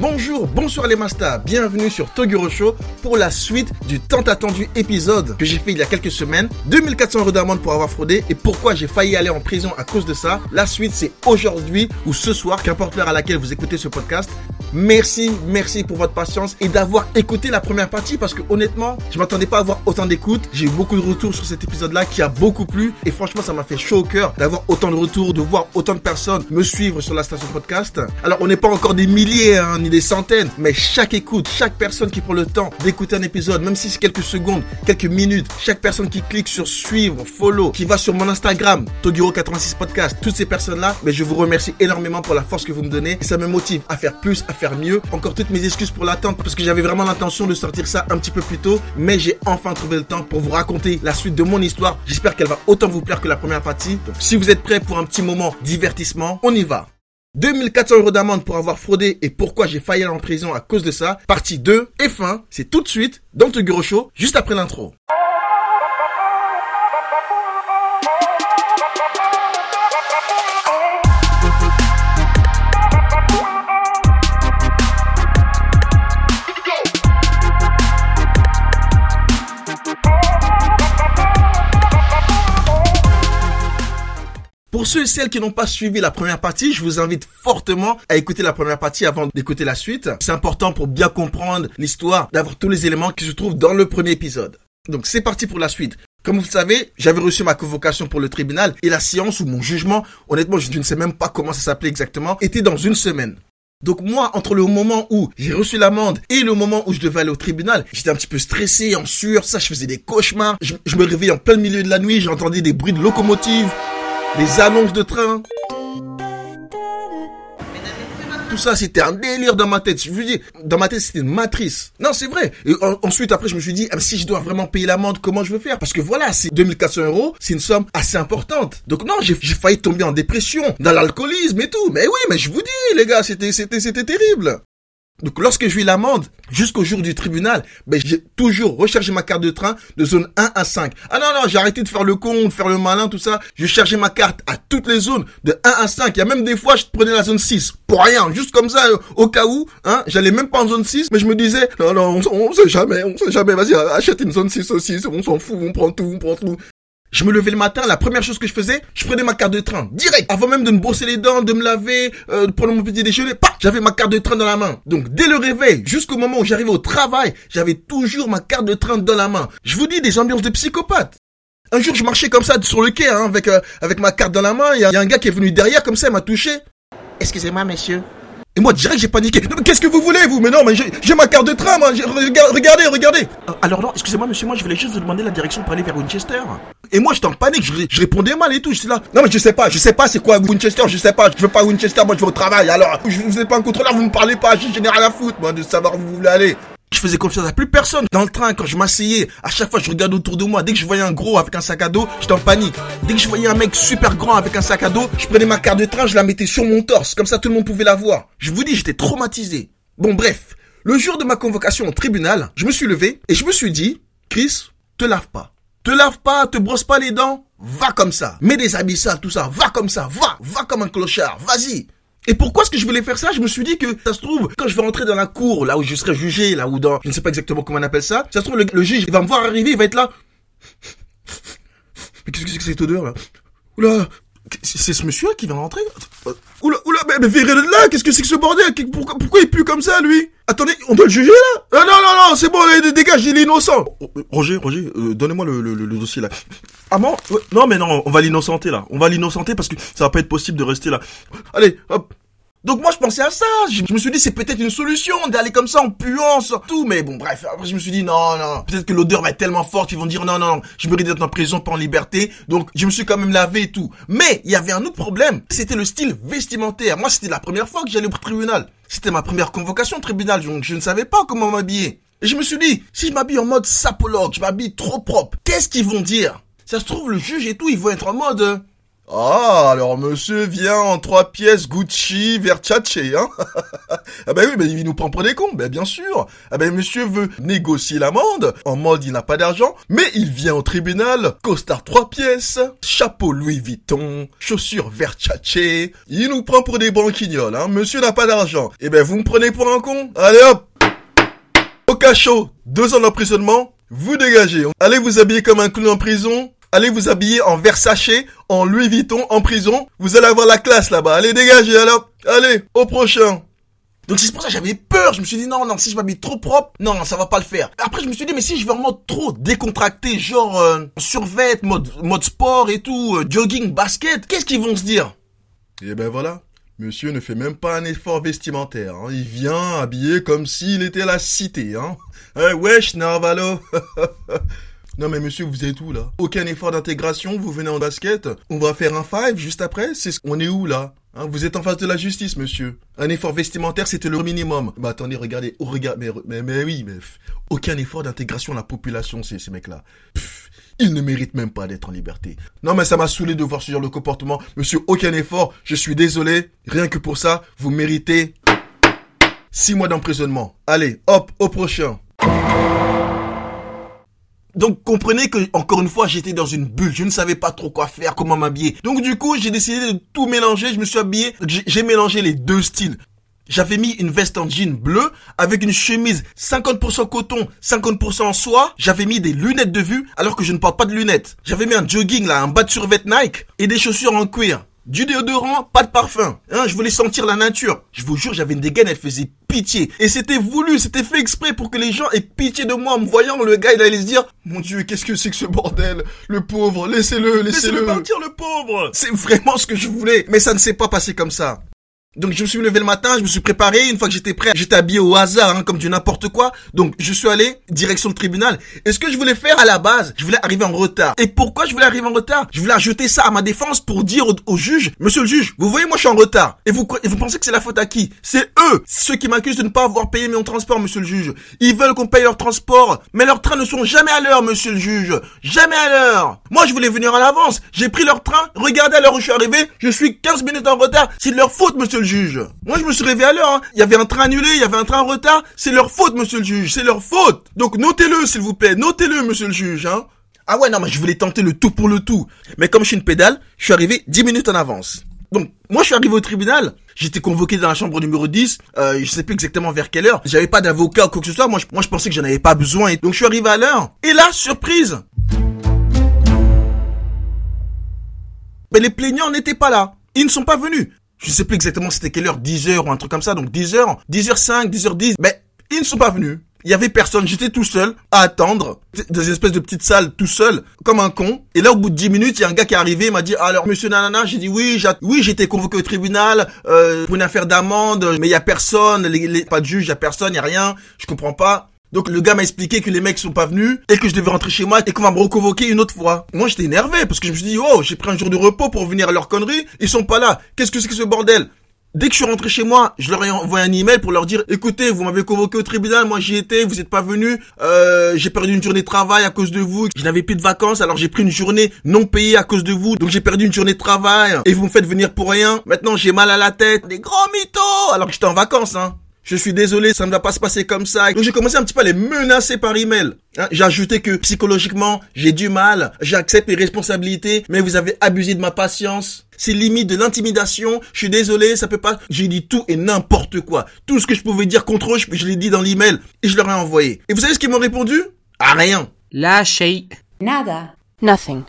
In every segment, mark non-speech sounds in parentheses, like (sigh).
Bonjour, bonsoir les masters, bienvenue sur Toguro Show pour la suite du tant attendu épisode que j'ai fait il y a quelques semaines. 2400 euros d'amende pour avoir fraudé et pourquoi j'ai failli aller en prison à cause de ça. La suite c'est aujourd'hui ou ce soir, qu'importe l'heure à laquelle vous écoutez ce podcast. Merci, merci pour votre patience et d'avoir écouté la première partie parce que honnêtement, je m'attendais pas à avoir autant d'écoute. J'ai eu beaucoup de retours sur cet épisode-là qui a beaucoup plu et franchement, ça m'a fait chaud au cœur d'avoir autant de retours, de voir autant de personnes me suivre sur la station podcast. Alors, on n'est pas encore des milliers hein, des centaines, mais chaque écoute, chaque personne qui prend le temps d'écouter un épisode, même si c'est quelques secondes, quelques minutes, chaque personne qui clique sur suivre, follow, qui va sur mon Instagram, Toguro86 podcast, toutes ces personnes-là, mais je vous remercie énormément pour la force que vous me donnez et ça me motive à faire plus, à faire mieux. Encore toutes mes excuses pour l'attente parce que j'avais vraiment l'intention de sortir ça un petit peu plus tôt, mais j'ai enfin trouvé le temps pour vous raconter la suite de mon histoire. J'espère qu'elle va autant vous plaire que la première partie. Donc si vous êtes prêts pour un petit moment divertissement, on y va. 2400 euros d'amende pour avoir fraudé et pourquoi j'ai failli aller en prison à cause de ça. Partie 2 et fin, c'est tout de suite dans le Gros Show, juste après l'intro. Ceux et celles qui n'ont pas suivi la première partie, je vous invite fortement à écouter la première partie avant d'écouter la suite. C'est important pour bien comprendre l'histoire, d'avoir tous les éléments qui se trouvent dans le premier épisode. Donc c'est parti pour la suite. Comme vous le savez, j'avais reçu ma convocation pour le tribunal et la séance ou mon jugement, honnêtement, je ne sais même pas comment ça s'appelait exactement, était dans une semaine. Donc moi, entre le moment où j'ai reçu l'amende et le moment où je devais aller au tribunal, j'étais un petit peu stressé, en sueur, ça, je faisais des cauchemars. Je, je me réveillais en plein milieu de la nuit, j'entendais des bruits de locomotive, les annonces de train. Tout ça, c'était un délire dans ma tête. Je vous dis, dans ma tête, c'était une matrice. Non, c'est vrai. Et ensuite, après, je me suis dit, ah, si je dois vraiment payer l'amende, comment je veux faire? Parce que voilà, c'est 2400 euros, c'est une somme assez importante. Donc non, j'ai failli tomber en dépression, dans l'alcoolisme et tout. Mais oui, mais je vous dis, les gars, c'était, c'était, c'était terrible. Donc lorsque je vis l'amende, jusqu'au jour du tribunal, ben, j'ai toujours recherché ma carte de train de zone 1 à 5. Ah non, non, j'ai arrêté de faire le con, de faire le malin, tout ça. Je cherchais ma carte à toutes les zones de 1 à 5. Il y a même des fois, je prenais la zone 6 pour rien, juste comme ça, euh, au cas où. Hein, J'allais même pas en zone 6, mais je me disais, non, non, on, on sait jamais, on sait jamais, vas-y, achète une zone 6 aussi, on s'en fout, on prend tout, on prend tout. Je me levais le matin, la première chose que je faisais, je prenais ma carte de train, direct, avant même de me brosser les dents, de me laver, euh, de prendre mon petit déjeuner, pas, j'avais ma carte de train dans la main. Donc dès le réveil, jusqu'au moment où j'arrivais au travail, j'avais toujours ma carte de train dans la main. Je vous dis des ambiances de psychopathe. Un jour, je marchais comme ça sur le quai, hein, avec euh, avec ma carte dans la main. Il y, a un gars qui est venu derrière, comme ça, il m'a touché. Excusez-moi, monsieur. Et moi, direct, j'ai paniqué. Qu'est-ce que vous voulez, vous? Mais non, mais j'ai ma carte de train, moi. Regardez, regardez. Alors non, excusez-moi, monsieur, moi, je voulais juste vous demander la direction pour aller vers Winchester. Et moi, j'étais en panique. Je, je, répondais mal et tout. J'étais là. Non, mais je sais pas. Je sais pas c'est quoi Winchester. Je sais pas. Je veux pas Winchester. Moi, je vais au travail. Alors, je, vous êtes pas un contrôleur. Vous me parlez pas. J'ai rien à foutre, moi, de savoir où vous voulez aller. Je faisais confiance à plus personne. Dans le train, quand je m'asseyais, à chaque fois, je regardais autour de moi. Dès que je voyais un gros avec un sac à dos, j'étais en panique. Dès que je voyais un mec super grand avec un sac à dos, je prenais ma carte de train, je la mettais sur mon torse. Comme ça, tout le monde pouvait la voir. Je vous dis, j'étais traumatisé. Bon, bref. Le jour de ma convocation au tribunal, je me suis levé et je me suis dit, Chris, te lave pas. Te lave pas, te brosse pas les dents. Va comme ça. Mets des habits sales, tout ça. Va comme ça. Va. Va comme un clochard. Vas-y. Et pourquoi est-ce que je voulais faire ça? Je me suis dit que, ça se trouve, quand je vais rentrer dans la cour, là où je serai jugé, là où dans, je ne sais pas exactement comment on appelle ça, ça se trouve, le, juge, il va me voir arriver, il va être là. Mais qu'est-ce que c'est que cette odeur, là? Oula, c'est ce monsieur qui vient d'entrer Oula, oula, mais, mais virez de là Qu'est-ce que c'est que ce bordel? Pourquoi, pourquoi il pue comme ça, lui? Attendez, on doit le juger, là? Ah, Non, non, non, c'est bon, dégage, il est innocent. Oh, euh, Roger, Roger, euh, donnez-moi le, le, le, dossier, là. Ah bon? Non, mais non, on va l'innocenter, là. On va l'innocenter parce que ça va pas être possible de rester là. Allez, hop donc moi je pensais à ça, je me suis dit c'est peut-être une solution d'aller comme ça en puant sur tout, mais bon bref, après je me suis dit non non, peut-être que l'odeur va être tellement forte qu'ils vont dire non non, je mérite d'être en prison pas en liberté, donc je me suis quand même lavé et tout. Mais il y avait un autre problème, c'était le style vestimentaire. Moi c'était la première fois que j'allais au tribunal, c'était ma première convocation au tribunal, donc je ne savais pas comment m'habiller. Et je me suis dit, si je m'habille en mode sapologue, je m'habille trop propre, qu'est-ce qu'ils vont dire? Ça se trouve le juge et tout, ils vont être en mode Ah, alors monsieur vient en trois pièces Gucci Versace, hein. (laughs) Ah ben oui, ben il nous prend pour des cons, ben bien sûr. Ah ben monsieur veut négocier l'amende, en mode il n'a pas d'argent, mais il vient au tribunal, costard trois pièces, chapeau Louis Vuitton, chaussures Versace, il nous prend pour des banquignoles, hein. Monsieur n'a pas d'argent. Eh ben vous me prenez pour un con. Allez hop. Au cachot, deux ans d'emprisonnement, vous dégagez. Allez vous habiller comme un clown en prison, Allez vous habiller en Versace, en Louis Vuitton, en prison. Vous allez avoir la classe là-bas. Allez, dégagez alors. Allez, au prochain. Donc c'est pour ça que j'avais peur. Je me suis dit non, non, si je m'habille trop propre, non, ça va pas le faire. Après je me suis dit mais si je vais en mode trop décontracté, genre euh, survêt, mode mode sport et tout, euh, jogging, basket, qu'est-ce qu'ils vont se dire? Eh ben voilà. Monsieur ne fait même pas un effort vestimentaire. Hein. Il vient habillé comme s'il était la cité. Hein. Eh, wesh, Narvalo (laughs) Non mais monsieur, vous êtes où là? Aucun effort d'intégration, vous venez en basket On va faire un five juste après C'est On est où là? Hein, Vous êtes en face de la justice, monsieur. Un effort vestimentaire, c'était le minimum. Bah attendez, regardez, oh, regarde, mais, mais, mais oui, mais aucun effort d'intégration à la population, ces, ces mecs-là. Ils ne méritent même pas d'être en liberté. Non mais ça m'a saoulé de voir ce genre de comportement. Monsieur, aucun effort, je suis désolé. Rien que pour ça, vous méritez six mois d'emprisonnement. Allez, hop, au prochain. Donc comprenez que encore une fois j'étais dans une bulle, je ne savais pas trop quoi faire, comment m'habiller. Donc du coup j'ai décidé de tout mélanger, je me suis habillé, j'ai mélangé les deux styles. J'avais mis une veste en jean bleu avec une chemise 50% coton, 50% en soie. J'avais mis des lunettes de vue alors que je ne porte pas de lunettes. J'avais mis un jogging là, un bas de survêt Nike et des chaussures en cuir. Du déodorant, pas de parfum. Hein, je voulais sentir la nature. Je vous jure, j'avais une dégaine, elle faisait pitié. Et c'était voulu, c'était fait exprès pour que les gens aient pitié de moi en me voyant. Le gars, il allait se dire, mon Dieu, qu'est-ce que c'est que ce bordel? Le pauvre, laissez-le, laissez-le. Laissez-le partir, le pauvre C'est vraiment ce que je voulais. Mais ça ne s'est pas passé comme ça. Donc je me suis levé le matin, je me suis préparé. Une fois que j'étais prêt, j'étais habillé au hasard, hein, comme du n'importe quoi. Donc je suis allé direction le tribunal. Et ce que je voulais faire à la base, je voulais arriver en retard. Et pourquoi je voulais arriver en retard? Je voulais ajouter ça à ma défense pour dire au, juge, Monsieur le juge, vous voyez, moi je suis en retard. Et vous, et vous pensez que c'est la faute à qui? C'est eux, ceux qui m'accusent de ne pas avoir payé mon transport, Monsieur le juge. Ils veulent qu'on paye leur transport, mais leurs trains ne sont jamais à l'heure, Monsieur le juge. Jamais à l'heure. Moi je voulais venir à l'avance. J'ai pris leur train. Regardez à l'heure où je suis arrivé, je suis 15 minutes en retard. C'est de leur faute, Monsieur le juge. Moi, je me suis réveillé à l'heure. Hein. Il y avait un train annulé, il y avait un train en retard. C'est leur faute, monsieur le juge. C'est leur faute. Donc, notez-le, s'il vous plaît. Notez-le, monsieur le juge. Hein. Ah ouais, non, mais je voulais tenter le tout pour le tout. Mais comme je suis une pédale, je suis arrivé 10 minutes en avance. Donc, moi, je suis arrivé au tribunal. J'étais convoqué dans la chambre numéro 10. Euh, je sais plus exactement vers quelle heure. J'avais pas d'avocat ou quoi que ce soit. Moi, je, moi, je pensais que j'en avais pas besoin. Donc, je suis arrivé à l'heure. Et là, surprise. Mais les plaignants n'étaient pas là. Ils ne sont pas venus je sais plus exactement c'était quelle heure, 10 heures ou un truc comme ça, donc 10 heures, 10h05, 10h10, mais ils ne sont pas venus. Il y avait personne, j'étais tout seul à attendre dans une espèce de petite salle tout seul comme un con. Et là au bout de 10 minutes, il y a un gars qui est arrivé, il m'a dit "Alors monsieur nanana, j'ai dit oui, j'ai oui, j'ai été convoqué au tribunal euh, pour une affaire d'amende, mais il y a personne, les, pas de juge, il y a personne, il y a rien, je comprends pas." Donc le gars m'a expliqué que les mecs sont pas venus et que je devais rentrer chez moi et qu'on va me reconvoquer une autre fois. Moi j'étais énervé parce que je me suis dit oh j'ai pris un jour de repos pour venir à leur connerie, ils sont pas là. Qu'est-ce que c'est que ce bordel? Dès que je suis rentré chez moi, je leur ai envoyé un email pour leur dire écoutez, vous m'avez convoqué au tribunal, moi j'y étais, vous n'êtes pas venus, euh, j'ai perdu une journée de travail à cause de vous, je n'avais plus de vacances, alors j'ai pris une journée non payée à cause de vous, donc j'ai perdu une journée de travail et vous me faites venir pour rien. Maintenant j'ai mal à la tête, des grands mythos, alors que j'étais en vacances hein. Je suis désolé, ça ne va pas se passer comme ça. Donc j'ai commencé un petit peu à les menacer par email. Hein, j'ai ajouté que psychologiquement, j'ai du mal, j'accepte mes responsabilités, mais vous avez abusé de ma patience. C'est limite de l'intimidation. Je suis désolé, ça peut pas. J'ai dit tout et n'importe quoi. Tout ce que je pouvais dire contre eux, je, l'ai dit dans l'email et je leur ai envoyé. Et vous savez ce qu'ils m'ont répondu? À rien. La shay. Nada. Nothing.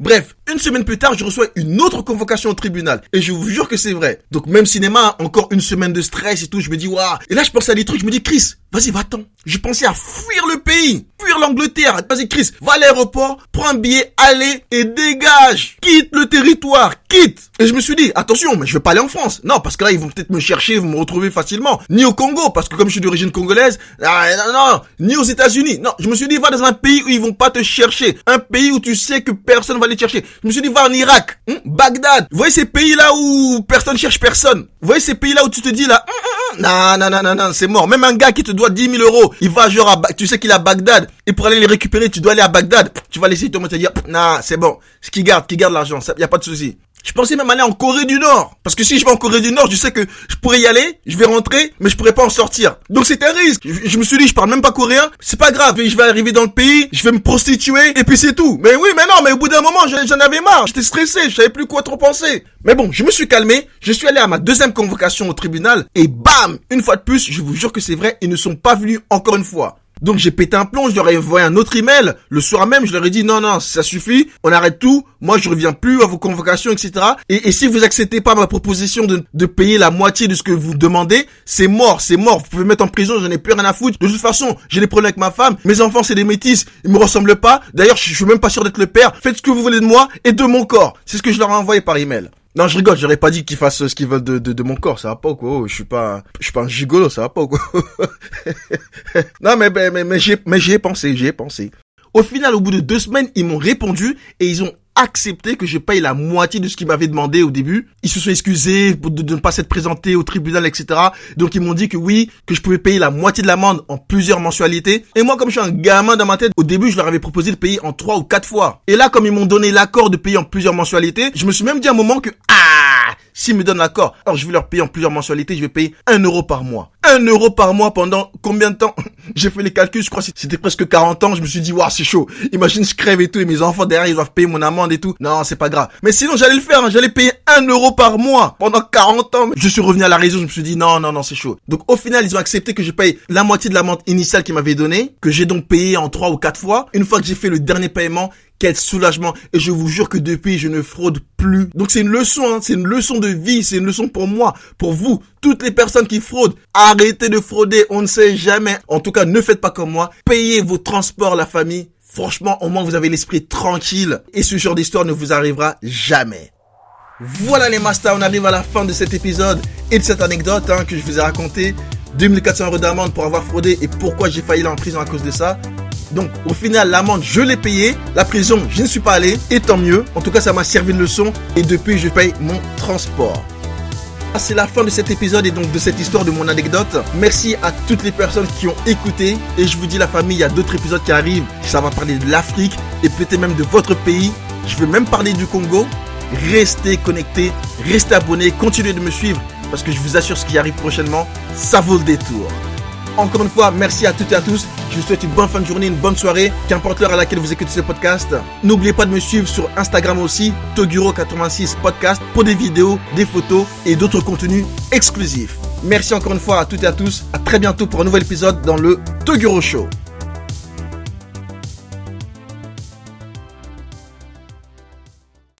Bref, une semaine plus tard, je reçois une autre convocation au tribunal. Et je vous jure que c'est vrai. Donc même cinéma, encore une semaine de stress et tout, je me dis, waouh. Et là, je pense à des trucs, je me dis, Chris, vas-y, va-t'en. Je pensais à fuir le pays, fuir l'Angleterre. Vas-y, Chris, va à l'aéroport, prends un billet, allez et dégage. Quitte le territoire, quitte. Et je me suis dit, attention, mais je vais pas aller en France. Non, parce que là, ils vont peut-être me chercher, vont me retrouver facilement. Ni au Congo, parce que comme je suis d'origine congolaise, ah, non, non, ni aux États-Unis. Non, je me suis dit, va dans un pays où ils vont pas te chercher. Un pays où tu sais que personne va les chercher. Je me suis dit, va en Irak, hein, Bagdad. Vous voyez ces pays-là où personne cherche personne. Vous voyez ces pays-là où tu te dis là, hum, Non, non, non, non, non, c'est mort. Même un gars qui te doit 10 000 euros, il va genre à, tu sais qu'il est à Bagdad, et pour aller les récupérer, tu dois aller à Bagdad. Tu vas laisser ton mot te dire, non, c'est bon. Ce qui garde, qui garde l'argent, ça, y a pas de souci. Je pensais même aller en Corée du Nord. Parce que si je vais en Corée du Nord, je sais que je pourrais y aller, je vais rentrer, mais je pourrais pas en sortir. Donc c'est un risque. Je, je me suis dit, je parle même pas coréen, c'est pas grave. Je vais arriver dans le pays, je vais me prostituer, et puis c'est tout. Mais oui, mais non, mais au bout d'un moment, j'en avais marre. J'étais stressé, je savais plus quoi trop penser. Mais bon, je me suis calmé, je suis allé à ma deuxième convocation au tribunal, et bam, une fois de plus, je vous jure que c'est vrai, ils ne sont pas venus encore une fois. Donc j'ai pété un plomb, je leur ai envoyé un autre email. Le soir même, je leur ai dit non, non, ça suffit, on arrête tout. Moi, je reviens plus à vos convocations, etc. Et, si vous acceptez pas ma proposition de, de payer la moitié de ce que vous demandez, c'est mort, c'est mort. Vous pouvez me mettre en prison, j'en ai plus rien à foutre. De toute façon, j'ai des problèmes avec ma femme. Mes enfants, c'est des métis, ils me ressemblent pas. D'ailleurs, je, je suis même pas sûr d'être le père. Faites ce que vous voulez de moi et de mon corps. C'est ce que je leur ai envoyé par email. Non, je rigole, j'aurais pas dit qu'ils fassent ce qu'ils veulent de, de, de mon corps, ça va pas ou quoi, oh, je suis pas, je suis pas un gigolo, ça va pas ou quoi. (laughs) non, mais, mais, mais, mais j'y ai, mais j'y ai pensé, j'y ai pensé. Au final, au bout de deux semaines, ils m'ont répondu et ils ont accepté que je paye la moitié de ce qu'ils m'avaient demandé au début. Ils se sont excusés de, ne pas s'être présentés au tribunal, etc. Donc ils m'ont dit que oui, que je pouvais payer la moitié de l'amende en plusieurs mensualités. Et moi, comme je suis un gamin dans ma tête, au début, je leur avais proposé de payer en trois ou quatre fois. Et là, comme ils m'ont donné l'accord de payer en plusieurs mensualités, je me suis même dit à un moment que ah, s'ils me donnent l'accord, alors je vais leur payer en plusieurs mensualités, je vais payer un euro par mois. Un euro par mois pendant combien de temps? (laughs) J'ai fait les calculs, je crois que c'était presque 40 ans, je me suis dit, waouh, c'est chaud. Imagine, je crève et tout, et mes enfants derrière, ils doivent payer mon amende et tout. Non, c'est pas grave. Mais sinon, j'allais le faire, hein, j'allais payer un euro par mois pendant 40 ans. Je suis revenu à la raison, je me suis dit, non, non, non, c'est chaud. Donc au final, ils ont accepté que je paye la moitié de l'amende initiale qu'ils m'avaient donnée, que j'ai donc payé en trois ou quatre fois. Une fois que j'ai fait le dernier paiement, quel soulagement. Et je vous jure que depuis, je ne fraude plus. Donc c'est une leçon, hein. c'est une leçon de vie, c'est une leçon pour moi, pour vous, toutes les personnes qui fraudent. Arrêtez de frauder, on ne sait jamais. En tout cas, ne faites pas comme moi. Payez vos transports, la famille. Franchement, au moins vous avez l'esprit tranquille. Et ce genre d'histoire ne vous arrivera jamais. Voilà les masters, on arrive à la fin de cet épisode et de cette anecdote hein, que je vous ai raconté. 2400 euros d'amende pour avoir fraudé et pourquoi j'ai failli aller en prison à cause de ça. Donc au final l'amende je l'ai payée, la prison je ne suis pas allé et tant mieux. En tout cas ça m'a servi de leçon et depuis je paye mon transport. C'est la fin de cet épisode et donc de cette histoire de mon anecdote. Merci à toutes les personnes qui ont écouté et je vous dis la famille, il y a d'autres épisodes qui arrivent. Ça va parler de l'Afrique et peut-être même de votre pays. Je vais même parler du Congo. Restez connectés, restez abonnés, continuez de me suivre parce que je vous assure ce qui arrive prochainement, ça vaut le détour. Encore une fois, merci à toutes et à tous. Je vous souhaite une bonne fin de journée, une bonne soirée, qu'importe l'heure à laquelle vous écoutez ce podcast. N'oubliez pas de me suivre sur Instagram aussi, Toguro86 Podcast, pour des vidéos, des photos et d'autres contenus exclusifs. Merci encore une fois à toutes et à tous. À très bientôt pour un nouvel épisode dans le Toguro Show.